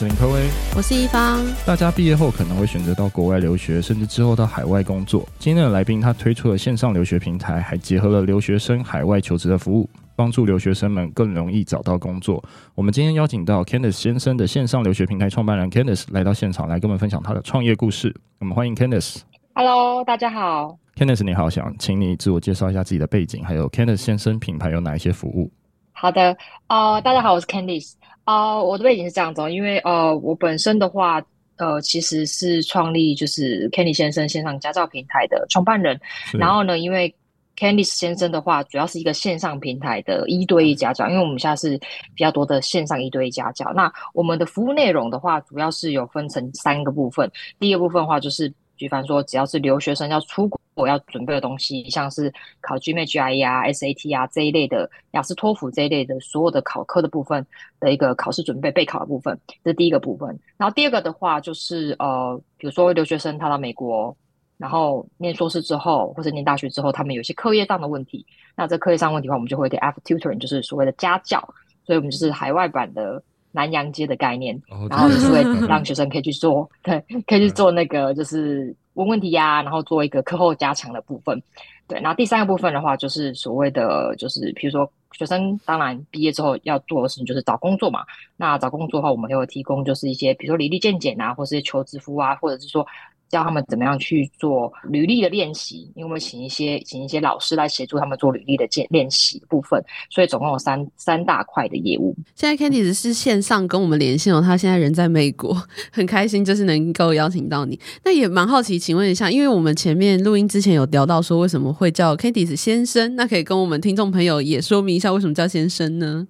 是林科威，我是一方。大家毕业后可能会选择到国外留学，甚至之后到海外工作。今天的来宾他推出了线上留学平台，还结合了留学生海外求职的服务，帮助留学生们更容易找到工作。我们今天邀请到 Candice 先生的线上留学平台创办人 Candice 来到现场，来跟我们分享他的创业故事。我们欢迎 Candice。Hello，大家好。Candice 你好，想请你自我介绍一下自己的背景，还有 Candice 先生品牌有哪一些服务？好的，呃，大家好，我是 Candice。啊、呃，我的背景是这样子，因为呃，我本身的话，呃，其实是创立就是 Candice 先生线上家教平台的创办人。然后呢，因为 Candice 先生的话，主要是一个线上平台的一对一家教，因为我们现在是比较多的线上一对一家教。那我们的服务内容的话，主要是有分成三个部分。第一个部分的话，就是。比方说，只要是留学生要出国要准备的东西，像是考 GMA、GRE 啊、SAT 啊这一类的，雅思、托福这一类的所有的考科的部分的一个考试准备备考的部分，这是第一个部分。然后第二个的话，就是呃，比如说留学生他到美国，然后念硕士之后或者念大学之后，他们有些课业上的问题，那这课业上问题的话，我们就会给 after tutoring，就是所谓的家教，所以我们就是海外版的。南洋街的概念，然后就是会 让学生可以去做，对，可以去做那个就是问问题呀、啊，然后做一个课后加强的部分，对。然后第三个部分的话，就是所谓的就是，比如说学生当然毕业之后要做的事情就是找工作嘛。那找工作的话，我们也会提供就是一些，比如说履历见解啊，或是求职服啊，或者是说。教他们怎么样去做履历的练习，因为我们请一些请一些老师来协助他们做履历的练练习部分，所以总共有三三大块的业务。现在 Candice 是线上跟我们连线哦，他现在人在美国，很开心就是能够邀请到你。那也蛮好奇，请问一下，因为我们前面录音之前有聊到说为什么会叫 Candice 先生，那可以跟我们听众朋友也说明一下为什么叫先生呢？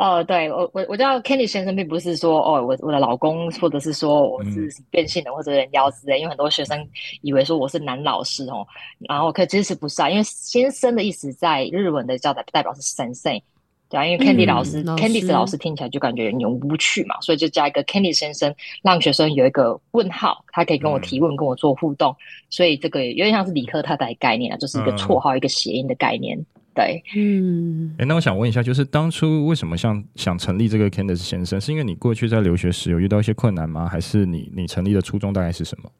哦，对我我我叫 Candice 先生，并不是说哦，我我的老公，或者是说我是变性的或者人妖之类，因为很多学生以为说我是男老师哦，然后可其实不是啊，因为先生的意思在日文的叫代代表是先生，对啊，因为 Candice 老师、嗯、Candice 老师听起来就感觉有点无趣嘛，所以就加一个 Candice 先生，让学生有一个问号，他可以跟我提问，嗯、跟我做互动，所以这个有点像是理科太太的概念啊，就是一个绰号，嗯、一个谐音的概念。对，嗯，哎，那我想问一下，就是当初为什么像想成立这个 Candice 先生，是因为你过去在留学时有遇到一些困难吗？还是你你成立的初衷大概是什么？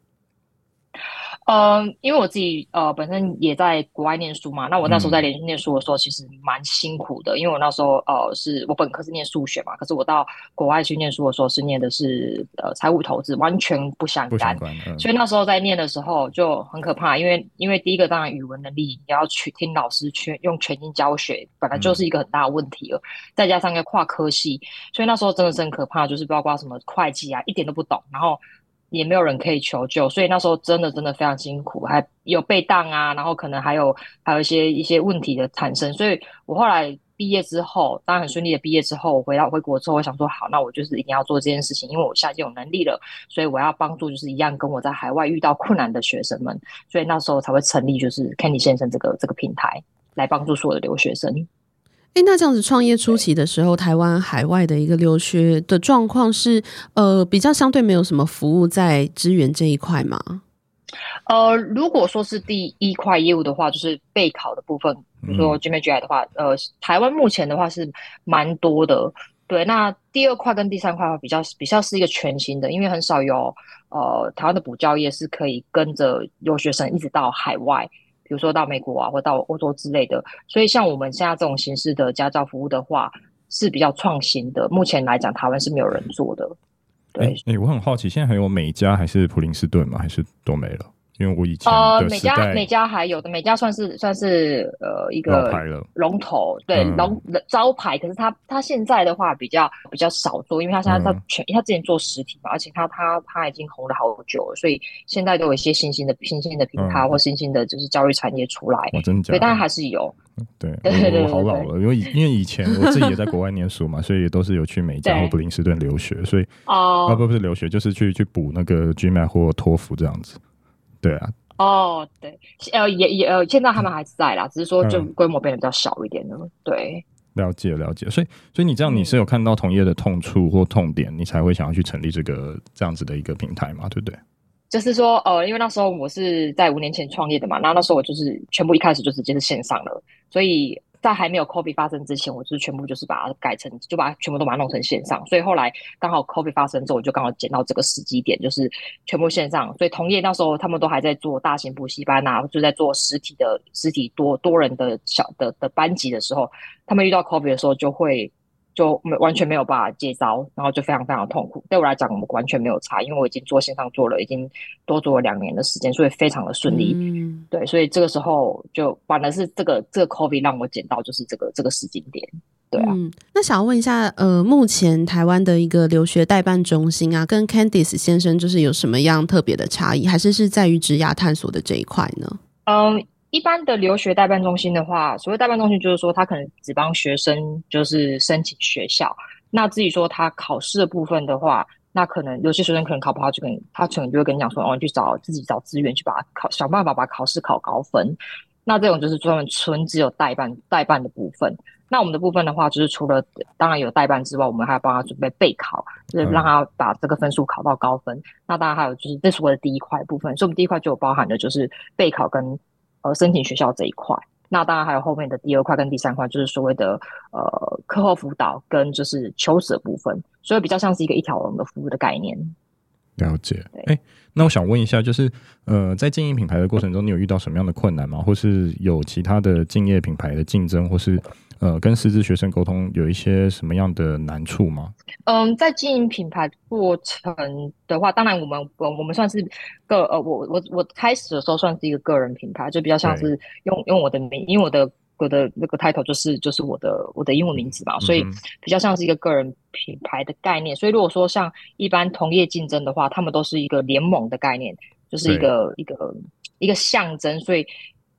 嗯、呃，因为我自己呃本身也在国外念书嘛，那我那时候在连续念书的时候，其实蛮辛苦的，嗯、因为我那时候呃是我本科是念数学嘛，可是我到国外去念书的时候是念的是呃财务投资，完全不相干。所以那时候在念的时候就很可怕，因为因为第一个当然语文能力你要去听老师去用全心教学，本来就是一个很大的问题了，嗯、再加上一个跨科系，所以那时候真的是很可怕，就是包括什么会计啊，一点都不懂，然后。也没有人可以求救，所以那时候真的真的非常辛苦，还有被当啊，然后可能还有还有一些一些问题的产生。所以我后来毕业之后，当然很顺利的毕业之后，我回到回国之后，我想说好，那我就是一定要做这件事情，因为我现在有能力了，所以我要帮助就是一样跟我在海外遇到困难的学生们，所以那时候才会成立就是 Candy 先生这个这个平台，来帮助所有的留学生。哎，那这样子创业初期的时候，台湾海外的一个留学的状况是，呃，比较相对没有什么服务在支援这一块吗？呃，如果说是第一块业务的话，就是备考的部分，比如说 GMAT、GRE 的话，呃，台湾目前的话是蛮多的。对，那第二块跟第三块的话，比较比较是一个全新的，因为很少有呃台湾的补教业是可以跟着留学生一直到海外。比如说到美国啊，或到欧洲之类的，所以像我们现在这种形式的家教服务的话，是比较创新的。目前来讲，台湾是没有人做的。对，哎、欸欸，我很好奇，现在还有美加还是普林斯顿吗？还是都没了？因为我以前呃，美嘉美嘉还有的美嘉算是算是呃一个龙头，对龙、嗯、招牌。可是他他现在的话比较比较少做，因为他现在他全、嗯、他之前做实体嘛，而且他他他已经红了好久了，所以现在都有一些新兴的新兴的品牌、嗯、或新兴的就是教育产业出来。我真的假的？对，但是还是有。对，对对对，我好老了，因为因为以前我自己也在国外念书嘛，所以也都是有去美加 或布林斯顿留学，所以哦，啊不不是留学，就是去去补那个 GMAT 或托福这样子。对啊，哦，对，呃，也也呃，现在他们还在啦，嗯、只是说就规模变得比较小一点了。对，了解了解，所以所以你这样你是有看到同业的痛处或痛点，你才会想要去成立这个这样子的一个平台嘛，对不对？就是说，呃，因为那时候我是在五年前创业的嘛，然后那时候我就是全部一开始就直接是线上了，所以。在还没有 COVID 发生之前，我就是全部就是把它改成，就把它全部都把它弄成线上。所以后来刚好 COVID 发生之后，我就刚好捡到这个时机点，就是全部线上。所以同业那时候他们都还在做大型补习班啊，就在做实体的实体多多人的小的的班级的时候，他们遇到 COVID 的时候就会。就没完全没有办法接招，然后就非常非常痛苦。对我来讲，我们完全没有差，因为我已经做线上做了，已经多做了两年的时间，所以非常的顺利。嗯，对，所以这个时候就反而是这个这个 COVID 让我捡到就是这个这个时间点。对啊，嗯，那想要问一下，呃，目前台湾的一个留学代办中心啊，跟 Candice 先生就是有什么样特别的差异，还是是在于职涯探索的这一块呢？嗯。一般的留学代办中心的话，所谓代办中心就是说，他可能只帮学生就是申请学校。那至于说他考试的部分的话，那可能有些学生可能考不好，就跟他可能就会跟你讲说，哦，你去找自己找资源去把它考，想办法把考试考高分。那这种就是专门纯只有代办代办的部分。那我们的部分的话，就是除了当然有代办之外，我们还要帮他准备备考，就是让他把这个分数考到高分。嗯、那当然还有就是，这是我的第一块部分，所以我们第一块就有包含的就是备考跟。呃，申请学校这一块，那当然还有后面的第二块跟第三块，就是所谓的呃课后辅导跟就是求职的部分，所以比较像是一个一条龙的服务的概念。了解。哎，那我想问一下，就是呃，在经营品牌的过程中，你有遇到什么样的困难吗？或是有其他的敬业品牌的竞争，或是？呃，跟师资学生沟通有一些什么样的难处吗？嗯，在经营品牌过程的话，当然我们我我们算是个呃，我我我开始的时候算是一个个人品牌，就比较像是用用我的名，因为我的我的那个 title 就是就是我的我的英文名字嘛，所以比较像是一个个人品牌的概念。所以如果说像一般同业竞争的话，他们都是一个联盟的概念，就是一个一个一个象征，所以。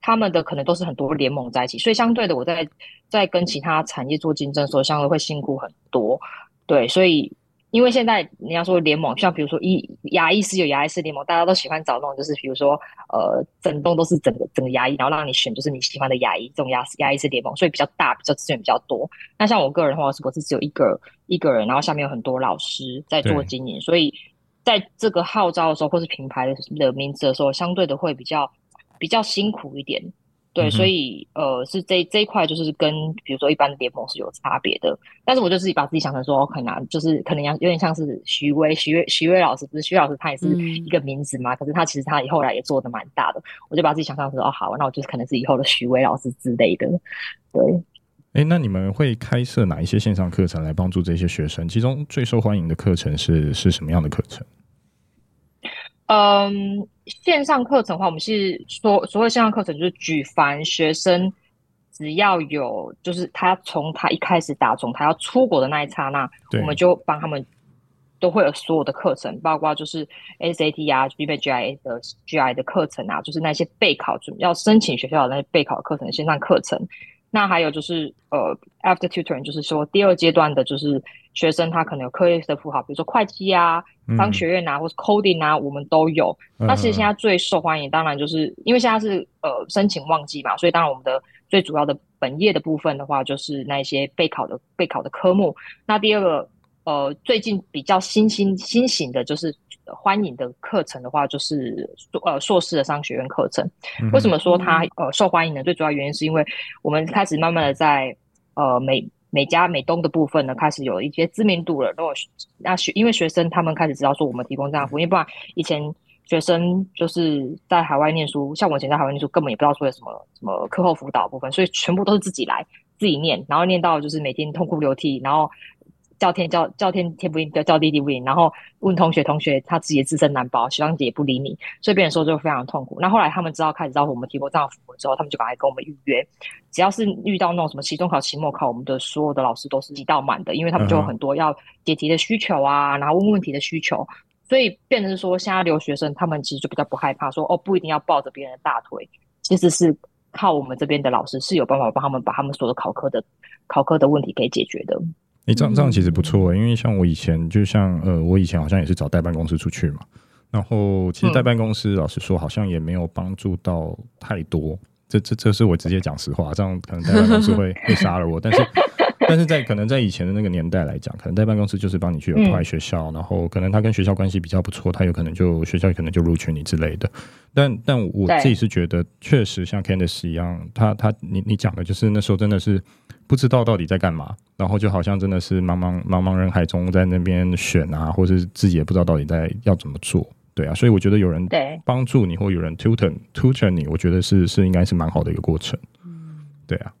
他们的可能都是很多联盟在一起，所以相对的，我在在跟其他产业做竞争的时候，相对会辛苦很多。对，所以因为现在你要说联盟，像比如说医牙医师有牙医师联盟，大家都喜欢找那种就是比如说呃，整栋都是整个整个牙医，然后让你选就是你喜欢的牙医，这种牙牙医师联盟，所以比较大，比较资源比较多。那像我个人的话，是我是只有一个一个人，然后下面有很多老师在做经营，所以在这个号召的时候，或是品牌的的名字的时候，相对的会比较。比较辛苦一点，对，嗯、所以呃，是这这一块就是跟比如说一般的联盟是有差别的。但是我就自己把自己想成说，可能就是可能有点像是徐威、徐威、徐威老师，不是徐老师，他也是一个名字嘛。嗯、可是他其实他以后来也做的蛮大的，我就把自己想象成说，哦，好，那我就是可能是以后的徐威老师之类的。对，哎，那你们会开设哪一些线上课程来帮助这些学生？其中最受欢迎的课程是是什么样的课程？嗯，线上课程的话，我们是说所谓线上课程，就是举凡学生只要有，就是他从他一开始打从他要出国的那一刹那，我们就帮他们都会有所有的课程，包括就是 SAT 啊、GMAT、GRE 的 GIA 的课程啊，就是那些备考准要申请学校的那些备考课程线上课程。那还有就是呃，after tutoring，就是说第二阶段的，就是学生他可能有课业的符号，比如说会计啊、商学院啊，或是 coding 啊，我们都有。嗯、那其实现在最受欢迎，当然就是因为现在是呃申请旺季嘛，所以当然我们的最主要的本业的部分的话，就是那些备考的备考的科目。那第二个呃，最近比较新兴新型的就是。欢迎的课程的话，就是呃硕士的商学院课程。为什么说它呃受欢迎呢？最主要原因是因为我们开始慢慢的在呃美美加美东的部分呢，开始有一些知名度了。如果那学因为学生他们开始知道说我们提供这样的服务，因为不然以前学生就是在海外念书，像我以前在海外念书，根本也不知道说有什么什么课后辅导部分，所以全部都是自己来自己念，然后念到就是每天痛哭流涕，然后。叫天叫叫天天不应，叫叫地地不应，然后问同学同学他自己的自身难保，学长姐也不理你，所以变成说就非常痛苦。那后来他们知道开始知道我们提供这样的服务之后，他们就赶快跟我们预约，只要是遇到那种什么期中考、期末考，我们的所有的老师都是挤到满的，因为他们就有很多要解题的需求啊，然后问问题的需求，所以变成说现在留学生他们其实就比较不害怕说哦，不一定要抱着别人的大腿，其实是靠我们这边的老师是有办法帮他们把他们所有的考科的考科的问题给解决的。诶、欸，这样这样其实不错、欸，因为像我以前，就像呃，我以前好像也是找代办公司出去嘛，然后其实代办公司老实说，好像也没有帮助到太多。这这这是我直接讲实话，这样可能代办公司会 会杀了我，但是。但是在可能在以前的那个年代来讲，可能代办公室就是帮你去 apply 学校，嗯，然后可能他跟学校关系比较不错，他有可能就学校可能就录取你之类的。但但我自己是觉得，确实像 Candice 一样，他他你你讲的就是那时候真的是不知道到底在干嘛，然后就好像真的是茫茫茫茫人海中在那边选啊，或者是自己也不知道到底在要怎么做，对啊。所以我觉得有人帮助你，或有人 tutor tutor 你，我觉得是是应该是蛮好的一个过程，对啊。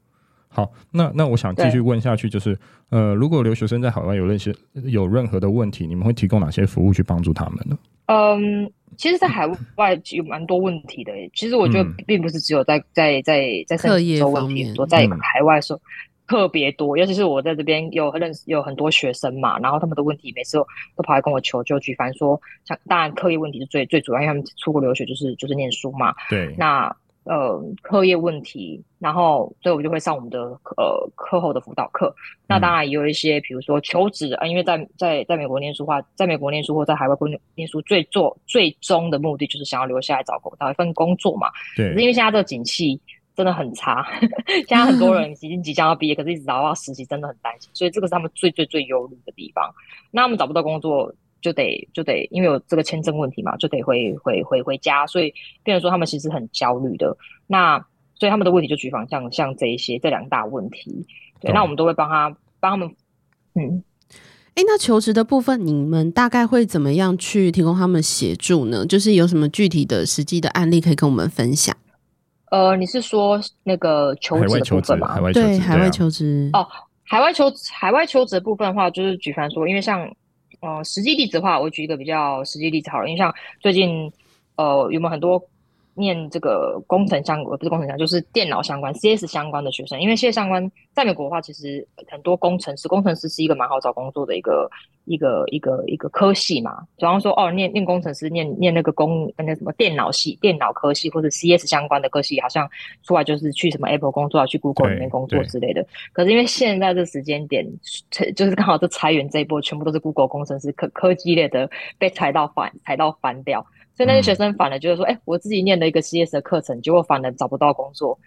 好，那那我想继续问下去，就是呃，如果留学生在海外有那些有任何的问题，你们会提供哪些服务去帮助他们呢？嗯，其实，在海外有蛮多问题的。其实我觉得并不是只有在在在在课业问题多，在海外的时候特别多。尤其是我在这边有认识有很多学生嘛，然后他们的问题每次都，都跑来跟我求救。举凡说，像当然课业问题是最最主要，因为他们出国留学就是就是念书嘛。对，那。呃，课业问题，然后所以我就会上我们的呃课后的辅导课。那当然也有一些，比如说求职啊，因为在在在美国念书的话，在美国念书或在海外念书，最做最终的目的就是想要留下来找找一份工作嘛。对。可是因为现在这个景气真的很差，现在很多人已经即将要毕业，可是一直找不到实习，真的很担心。所以这个是他们最最最忧虑的地方。那他们找不到工作。就得就得，因为有这个签证问题嘛，就得回回回回家，所以变成说他们其实很焦虑的。那所以他们的问题就举凡像像这一些这两大问题，对，那我们都会帮他帮他们。嗯，哎、欸，那求职的部分，你们大概会怎么样去提供他们协助呢？就是有什么具体的实际的案例可以跟我们分享？呃，你是说那个求职的部分吗？海外求职，对，海外求职。哦，海外求海外求职的部分的话，就是举凡说，因为像。呃，实际例子的话，我举一个比较实际例子好了，因为像最近，呃，有没有很多念这个工程相关，不是工程相关，就是电脑相关、CS 相关的学生？因为 CS 相关在美国的话，其实很多工程师，工程师是一个蛮好找工作的一个一个一个一个科系嘛。比方说，哦，念念工程师，念念那个工那什么电脑系、电脑科系或者 CS 相关的科系，好像出来就是去什么 Apple 工作啊，去 Google 里面工作之类的。可是因为现在这时间点，就是刚好这裁员这一波，全部都是 Google 工程师、科科技类的被裁到反，裁到翻掉。所以那些学生反而就是说，哎、嗯欸，我自己念了一个 CS 的课程，结果反而找不到工作，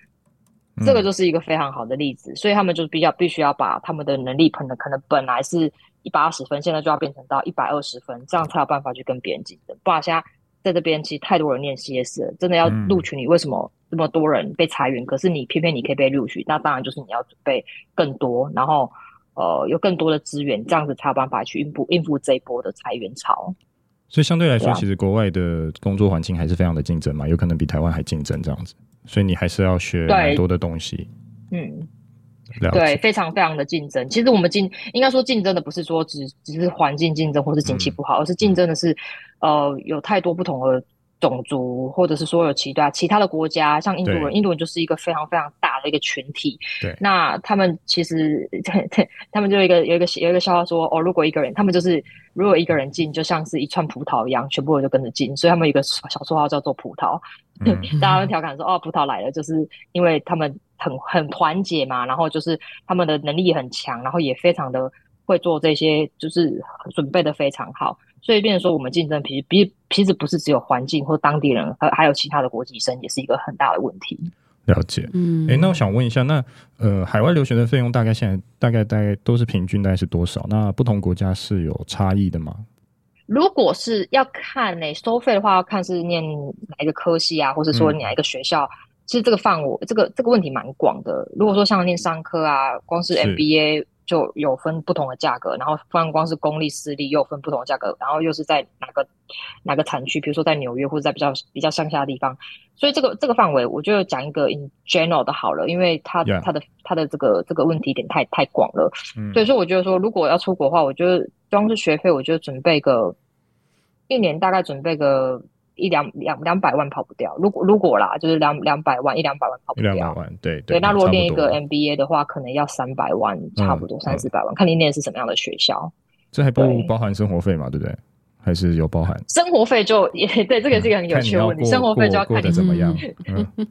这个就是一个非常好的例子。嗯、所以他们就比较必须要把他们的能力，可能可能本来是一百二十分，现在就要变成到一百二十分，这样才有办法去跟别人竞争。不然现在在这边其实太多人念 CS 了，真的要录取你，为什么这么多人被裁员？可是你偏偏你可以被录取，那当然就是你要准备更多，然后呃有更多的资源，这样子才有办法去应付应付这一波的裁员潮。所以相对来说，其实国外的工作环境还是非常的竞争嘛，有可能比台湾还竞争这样子。所以你还是要学很多的东西。嗯，对，非常非常的竞争。其实我们竞应该说竞争的不是说只只是环境竞争或是景气不好，嗯，而是竞争的是呃有太多不同的。种族，或者是说有其他其他的国家，像印度人，印度人就是一个非常非常大的一个群体。对，那他们其实，他们就有一个有一个有一个笑话说，哦，如果一个人，他们就是如果一个人进，就像是一串葡萄一样，全部人就跟着进，所以他们有一个小绰号叫做葡萄。嗯、大家会调侃说，哦，葡萄来了，就是因为他们很很团结嘛，然后就是他们的能力也很强，然后也非常的会做这些，就是准备的非常好。所以，变成说我们竞争，其实比其实不是只有环境或当地人，还还有其他的国际生，也是一个很大的问题。了解，嗯，哎，那我想问一下，那呃，海外留学的费用大概现在大概大概都是平均大概是多少？那不同国家是有差异的吗？如果是要看呢，收费的话，要看是念哪一个科系啊，或者说哪一个学校。嗯、其实这个范围，这个这个问题蛮广的。如果说像念商科啊，光是 MBA。就有分不同的价格，然后光光是公立私立又分不同的价格，然后又是在哪个哪个产区，比如说在纽约或者在比较比较乡下的地方，所以这个这个范围，我就讲一个 in general 的好了，因为它.它的它的这个这个问题点太太广了，嗯，所以说我觉得说如果要出国的话，我觉得光是学费，我就准备个一年大概准备个。一两两两百万跑不掉，如果如果啦，就是两两百万一两百万跑不掉。一两百万，对对，对。那如果念一个 MBA 的话，可能要三百万，差不多三四百万，嗯、看你念的是什么样的学校。这还不包含生活费嘛？对不对？还是有包含？生活费就也 对，这个是一个很有趣的问题。生活费就要看你怎么样。嗯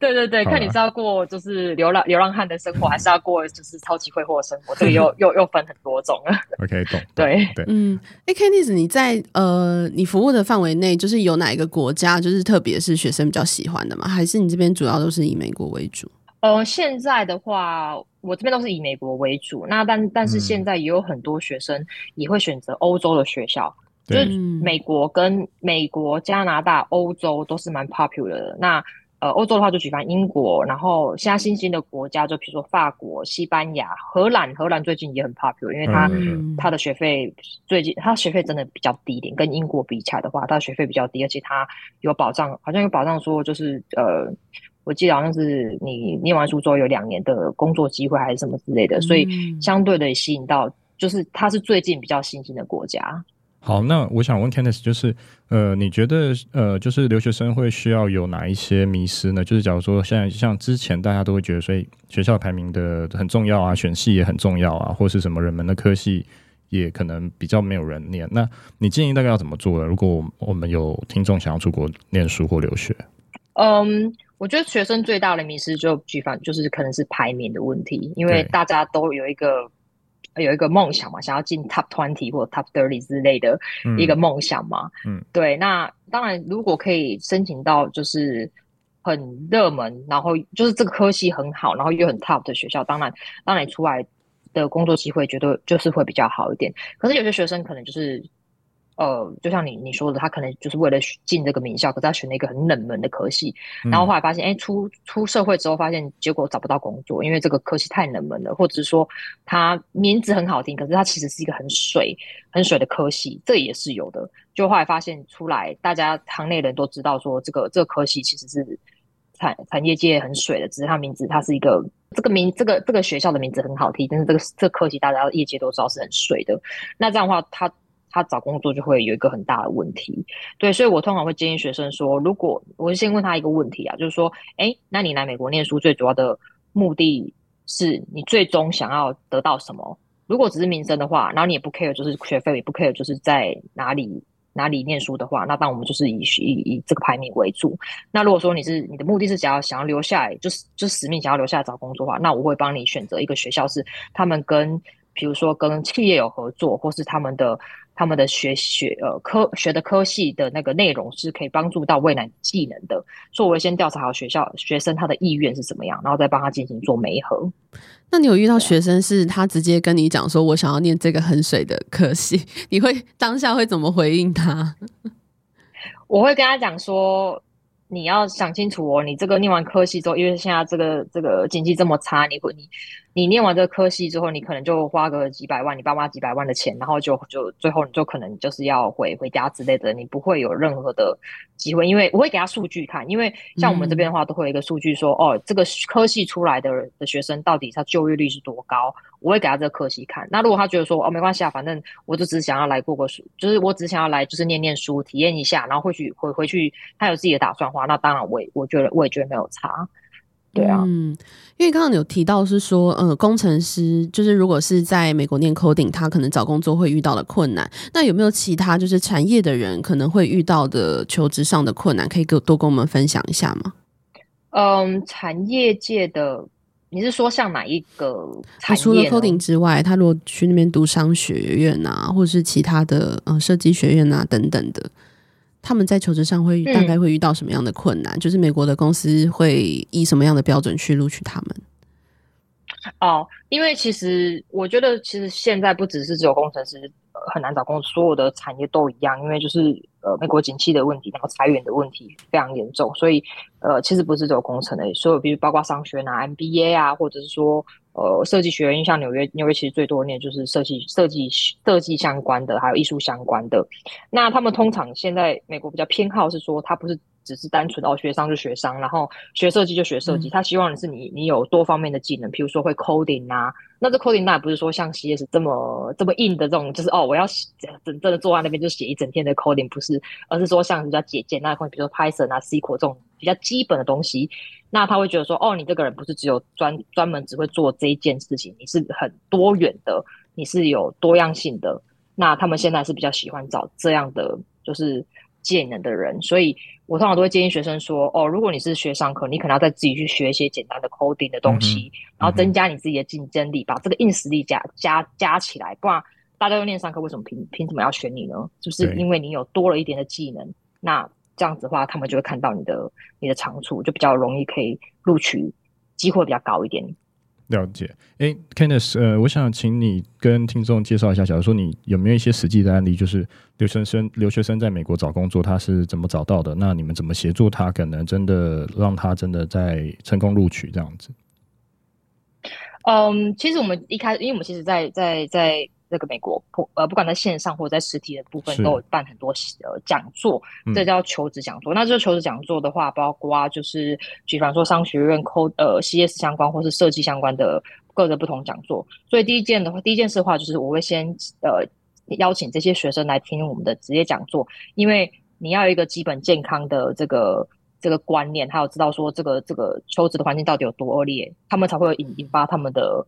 对对 对，看你是要过就是流浪流浪汉的生活，还是要过就是超级挥霍的生活，这个又又又分很多种了。OK，懂。对对，嗯，哎，Candice，你在呃你服务的范围内，就是有哪一个国家，就是特别是学生比较喜欢的吗？还是你这边主要都是以美国为主？呃，现在的话，我这边都是以美国为主。那但但是现在也有很多学生也会选择欧洲的学校，嗯、就是美国跟美国、加拿大、欧洲都是蛮 popular 的。那呃，欧洲的话就举办英国，然后现在新兴的国家就比如说法国、西班牙、荷兰，荷兰最近也很 popular，因为它它、嗯、的学费最近它学费真的比较低一点，跟英国比起来的话，它的学费比较低，而且它有保障，好像有保障说就是呃，我记得好像是你念完书之后有两年的工作机会还是什么之类的，所以相对的也吸引到，就是它是最近比较新兴的国家。好，那我想问 Candice，就是呃，你觉得呃，就是留学生会需要有哪一些迷失呢？就是假如说现在像之前大家都会觉得，所以学校排名的很重要啊，选系也很重要啊，或是什么人们的科系也可能比较没有人念。那你建议大概要怎么做呢？如果我们有听众想要出国念书或留学，嗯，我觉得学生最大的迷失就举凡就是可能是排名的问题，因为大家都有一个。有一个梦想嘛，想要进 top twenty 或 top thirty 之类的一个梦想嘛。嗯，嗯对。那当然，如果可以申请到就是很热门，然后就是这个科系很好，然后又很 top 的学校，当然，当然你出来的工作机会绝对就是会比较好一点。可是有些学生可能就是。呃，就像你你说的，他可能就是为了进这个名校，可是他选了一个很冷门的科系，然后后来发现，哎、嗯，出出社会之后发现，结果找不到工作，因为这个科系太冷门了，或者是说他名字很好听，可是他其实是一个很水很水的科系，这也是有的。就后来发现出来，大家行内人都知道说，这个这个科系其实是产产业界很水的，只是他名字他是一个这个名这个这个学校的名字很好听，但是这个这个科系大家业界都知道是很水的。那这样的话，他。他找工作就会有一个很大的问题，对，所以我通常会建议学生说，如果我先问他一个问题啊，就是说，哎，那你来美国念书最主要的目的是你最终想要得到什么？如果只是名声的话，然后你也不 care，就是学费也不 care，就是在哪里哪里念书的话，那当我们就是以以以这个排名为主。那如果说你是你的目的是想要想要留下来，就是就死命想要留下来找工作的话，那我会帮你选择一个学校，是他们跟比如说跟企业有合作，或是他们的。他们的学学呃科学的科系的那个内容是可以帮助到未来技能的，所以我会先调查好学校学生他的意愿是怎么样，然后再帮他进行做媒合。那你有遇到学生是他直接跟你讲说，我想要念这个很水的科系，你会当下会怎么回应他？我会跟他讲说。你要想清楚哦，你这个念完科系之后，因为现在这个这个经济这么差，你会你你念完这个科系之后，你可能就花个几百万，你爸妈几百万的钱，然后就就最后你就可能就是要回回家之类的，你不会有任何的机会。因为我会给他数据看，因为像我们这边的话，都会有一个数据说，嗯、哦，这个科系出来的的学生到底他就业率是多高。我会给他这个科系看。那如果他觉得说哦，没关系啊，反正我就只是想要来过个书，就是我只想要来就是念念书，体验一下，然后回去回回去他有自己的打算的话，那当然我也我觉得我也觉得没有差。对啊，嗯，因为刚刚你有提到是说，呃，工程师就是如果是在美国念 coding，他可能找工作会遇到的困难。那有没有其他就是产业的人可能会遇到的求职上的困难，可以给多跟我们分享一下吗？嗯，产业界的。你是说像哪一个产业？除了 coding 之外，他如果去那边读商学院啊，或者是其他的呃设计学院啊等等的，他们在求职上会大概会遇到什么样的困难？嗯、就是美国的公司会以什么样的标准去录取他们？哦，因为其实我觉得，其实现在不只是只有工程师。很难找工作，所有的产业都一样，因为就是呃美国景气的问题，然后裁员的问题非常严重，所以呃其实不是只有工程的，所有比如包括商学啊、MBA 啊，或者是说呃设计学院，像纽约，纽约其实最多念就是设计设计设计相关的，还有艺术相关的。那他们通常现在美国比较偏好是说，他不是。只是单纯哦，学商就学商，然后学设计就学设计。他希望的是你，你有多方面的技能，譬如说会 coding 啊。那这 coding 那也不是说像 CS 这么这么硬的这种，就是哦，我要真真的坐在那边就写一整天的 coding，不是，而是说像比较简简单的，比如说 Python 啊、SQL 这种比较基本的东西。那他会觉得说，哦，你这个人不是只有专专门只会做这一件事情，你是很多元的，你是有多样性的。那他们现在是比较喜欢找这样的，就是。技能的人，所以我通常都会建议学生说：哦，如果你是学商科，你可能要再自己去学一些简单的 coding 的东西，嗯、然后增加你自己的竞争力，把这个硬实力加加加起来。不然大家都念商科，为什么凭凭什么要选你呢？就是因为你有多了一点的技能，那这样子的话，他们就会看到你的你的长处，就比较容易可以录取机会比较高一点。了解，哎，Candice，呃，我想请你跟听众介绍一下，假如说你有没有一些实际的案例，就是留学生留学生在美国找工作，他是怎么找到的？那你们怎么协助他，可能真的让他真的在成功录取这样子？嗯，其实我们一开始，因为我们其实在，在在在。这个美国不呃，不管在线上或者在实体的部分，都有办很多呃讲座，这叫求职讲座。嗯、那这个求职讲座的话，包括就是，比方说商学院、code 呃 CS 相关或是设计相关的各个不同讲座。所以第一件的话，第一件事的话，就是我会先呃邀请这些学生来听我们的职业讲座，因为你要有一个基本健康的这个这个观念，还有知道说这个这个求职的环境到底有多恶劣，他们才会引引发他们的。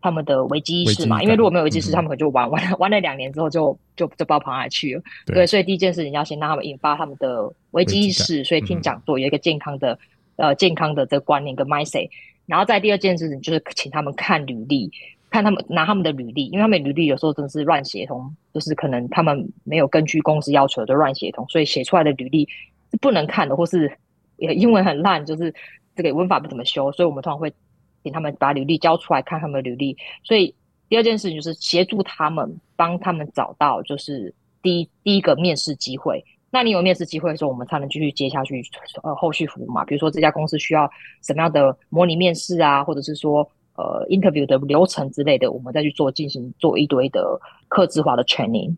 他们的危机意识嘛，因为如果没有危机意识，他们可能就玩玩了 玩了两年之后就就就不知道跑哪去了。对，对，所以第一件事情要先让他们引发他们的危机意识，所以听讲座有一个健康的、嗯、呃健康的这个观念跟 mindset。然后在第二件事情就是请他们看履历，看他们拿他们的履历，因为他们履历有时候真的是乱写通，就是可能他们没有根据公司要求的乱写通，所以写出来的履历是不能看的，或是也英文很烂，就是这个文法不怎么修，所以我们通常会。请他们把履历交出来看他们的履历，所以第二件事情就是协助他们，帮他们找到就是第一第一个面试机会。那你有面试机会的时候，我们才能继续接下去呃后续服务嘛。比如说这家公司需要什么样的模拟面试啊，或者是说呃 interview 的流程之类的，我们再去做进行做一堆的客制化的 training。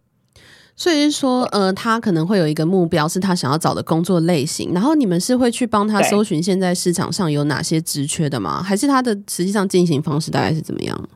所以是说，呃，他可能会有一个目标，是他想要找的工作类型，然后你们是会去帮他搜寻现在市场上有哪些职缺的吗？还是他的实际上进行方式大概是怎么样？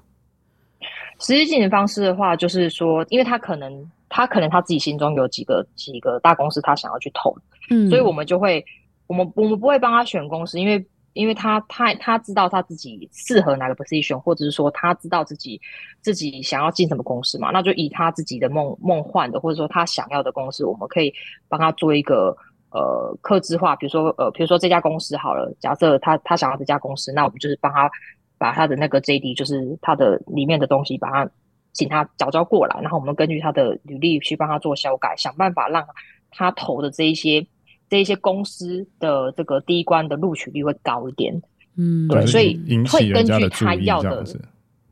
实际进行方式的话，就是说，因为他可能他可能他自己心中有几个几个大公司，他想要去投，嗯，所以我们就会，我们我们不会帮他选公司，因为。因为他他他知道他自己适合哪个 position，或者是说他知道自己自己想要进什么公司嘛，那就以他自己的梦梦幻的，或者说他想要的公司，我们可以帮他做一个呃客制化，比如说呃比如说这家公司好了，假设他他想要这家公司，那我们就是帮他把他的那个 JD，就是他的里面的东西，把他请他找招过来，然后我们根据他的履历去帮他做修改，想办法让他投的这一些。这一些公司的这个第一关的录取率会高一点，嗯，对，所以会根据他要的，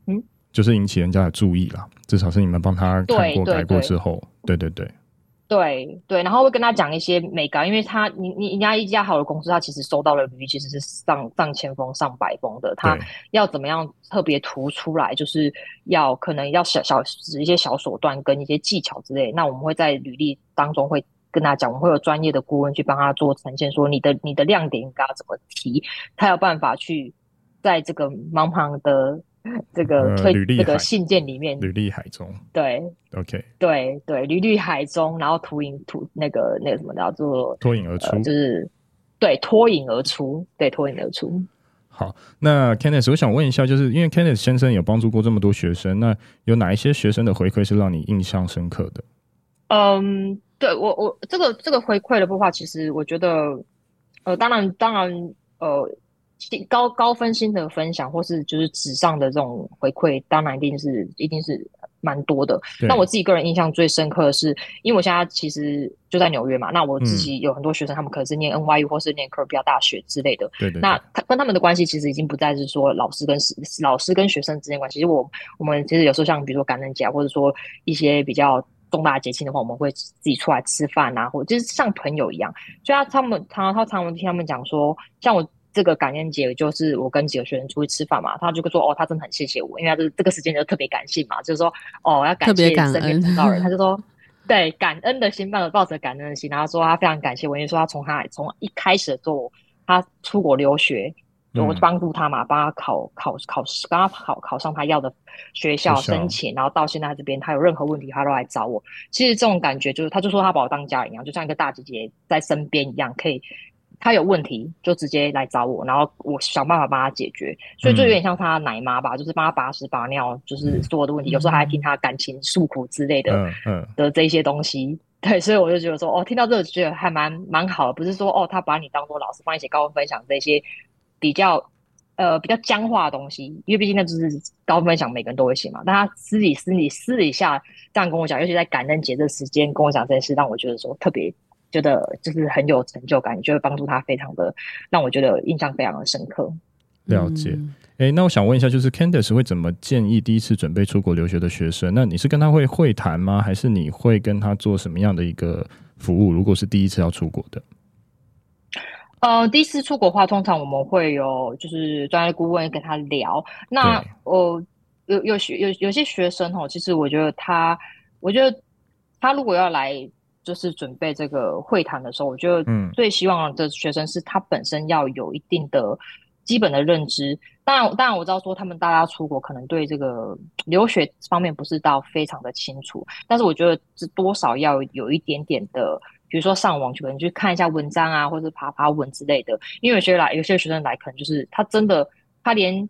嗯，就是引起人家的注意啦。至少是你们帮他看过改过之后，对对对，对对，然后会跟他讲一些美感，因为他你你人家一家好的公司，他其实收到的履历其实是上上千封、上百封的，他要怎么样特别突出来，就是要可能要小小使一些小手段跟一些技巧之类，那我们会在履历当中会。跟他讲，我们会有专业的顾问去帮他做呈现，说你的你的亮点应该要怎么提，他有办法去在这个茫茫的这个推、呃、这个信件里面，履历海中，对，OK，对对，履历海中，然后脱颖脱那个那个什么叫做脱颖而出，呃、就是对脱颖而出，对脱颖而出。好，那 Kenneth，我想问一下，就是因为 Kenneth 先生有帮助过这么多学生，那有哪一些学生的回馈是让你印象深刻的？嗯。对我我这个这个回馈的部分，其实我觉得，呃，当然当然，呃，高高分心的分享，或是就是纸上的这种回馈，当然一定是一定是蛮多的。那我自己个人印象最深刻的是，因为我现在其实就在纽约嘛，那我自己有很多学生，他们可能是念 NYU 或是念哥伦比亚大学之类的。对对。那他跟他们的关系其实已经不再是说老师跟老师跟学生之间关系。其实我我们其实有时候像比如说感恩节，或者说一些比较。重大节庆的话，我们会自己出来吃饭啊，或者就是像朋友一样。所以他他们常常他常常听他们讲说，像我这个感恩节就是我跟几个学生出去吃饭嘛，他就说哦，他真的很谢谢我，因为他这这个时间就特别感性嘛，就是说哦要感谢身边知道人，他就说对感恩的心，抱着抱着感恩的心，然后说他非常感谢我，因为说他从他从一开始做他出国留学。我帮助他嘛，帮他考考考试，帮他考考上他要的学校申请，然后到现在这边，他有任何问题，他都来找我。其实这种感觉就是，他就说他把我当家人一样，就像一个大姐姐在身边一样，可以他有问题就直接来找我，然后我想办法帮他解决。所以就有点像他的奶妈吧，就是帮他把屎把尿，就是所有的问题，有时候还听他感情诉苦之类的，嗯嗯的这些东西。对，所以我就觉得说，哦，听到这个觉得还蛮蛮好的，不是说哦，他把你当做老师，帮你写高分分享这些。比较呃比较僵化的东西，因为毕竟那就是高分享，每个人都会写嘛。但他私底私底私底下这样跟我讲，尤其在感恩节这时间跟我讲这件事，让我觉得说特别觉得就是很有成就感，就会帮助他非常的让我觉得印象非常的深刻。了解，哎、那我想问一下，就是 Candice 会怎么建议第一次准备出国留学的学生？那你是跟他会会谈吗？还是你会跟他做什么样的一个服务？如果是第一次要出国的？呃，第一次出国的话，通常我们会有就是专业顾问跟他聊。那我、呃、有有学有有些学生哦，其实我觉得他，我觉得他如果要来就是准备这个会谈的时候，我觉得最希望的学生是他本身要有一定的基本的认知。当然，当然我知道说他们大家出国可能对这个留学方面不是到非常的清楚，但是我觉得这多少要有一点点的。比如说上网去可能去看一下文章啊，或者爬爬文之类的。因为有些来，有些学生来，可能就是他真的，他连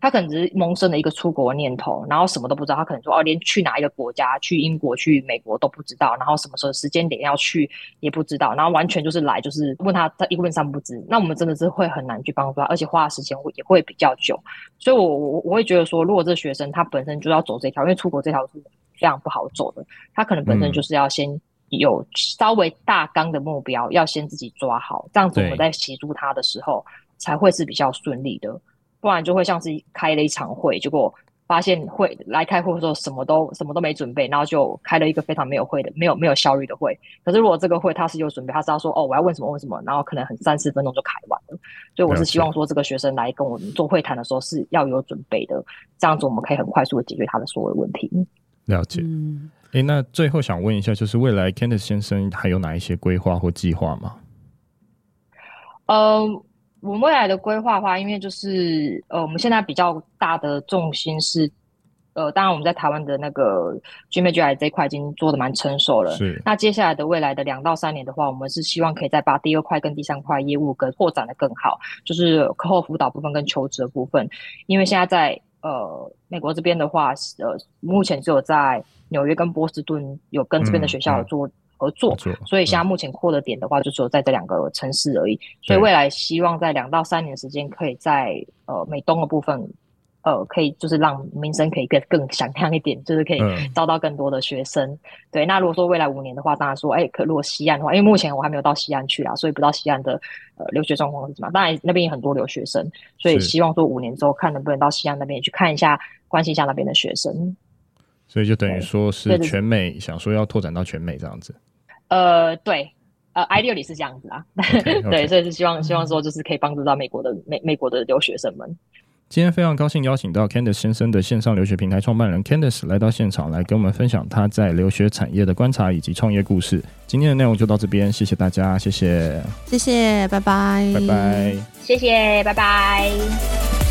他可能只是萌生了一个出国念头，然后什么都不知道。他可能说哦，连去哪一个国家，去英国、去美国都不知道，然后什么时候时间点要去也不知道，然后完全就是来就是问他，他一问三不知。那我们真的是会很难去帮助他，而且花的时间会也会比较久。所以我我我会觉得说，如果这个学生他本身就要走这条，因为出国这条是非常不好走的，他可能本身就是要先。有稍微大纲的目标，要先自己抓好，这样子我们在协助他的时候才会是比较顺利的，不然就会像是开了一场会，结果发现会来开会的时候什么都什么都没准备，然后就开了一个非常没有会的、没有没有效率的会。可是如果这个会他是有准备，他是要说哦，我要问什么问什么，然后可能很三四分钟就开完了。所以我是希望说这个学生来跟我们做会谈的时候是要有准备的，这样子我们可以很快速的解决他的所有问题。了解。嗯诶，那最后想问一下，就是未来 Candice 先生还有哪一些规划或计划吗？呃，我们未来的规划的话，因为就是呃，我们现在比较大的重心是，呃，当然我们在台湾的那个 GMAT 这一块已经做的蛮成熟了。是。那接下来的未来的两到三年的话，我们是希望可以再把第二块跟第三块业务跟拓展的更好，就是课后辅导部分跟求职的部分，因为现在在。呃，美国这边的话，呃，目前只有在纽约跟波士顿有跟这边的学校有做合作，嗯嗯、所以现在目前扩的点的话，就只有在这两个城市而已。所以未来希望在两到三年时间，可以在呃美东的部分。呃，可以就是让名声可以更更响亮一点，就是可以招到更多的学生。嗯、对，那如果说未来五年的话，当然说，哎、欸，可如果西岸的话，因为目前我还没有到西岸去啊，所以不知道西岸的呃留学状况是怎么样。当然那边有很多留学生，所以希望说五年之后看能不能到西岸那边去看一下，关心一下那边的学生。所以就等于说是全美，想说要拓展到全美这样子。呃，对，呃，ideally 是这样子啊。Okay, okay. 对，所以是希望希望说就是可以帮助到美国的美美国的留学生们。今天非常高兴邀请到 Candice 先生的线上留学平台创办人 Candice 来到现场，来跟我们分享他在留学产业的观察以及创业故事。今天的内容就到这边，谢谢大家，谢谢，谢谢，拜拜，拜拜，谢谢，拜拜。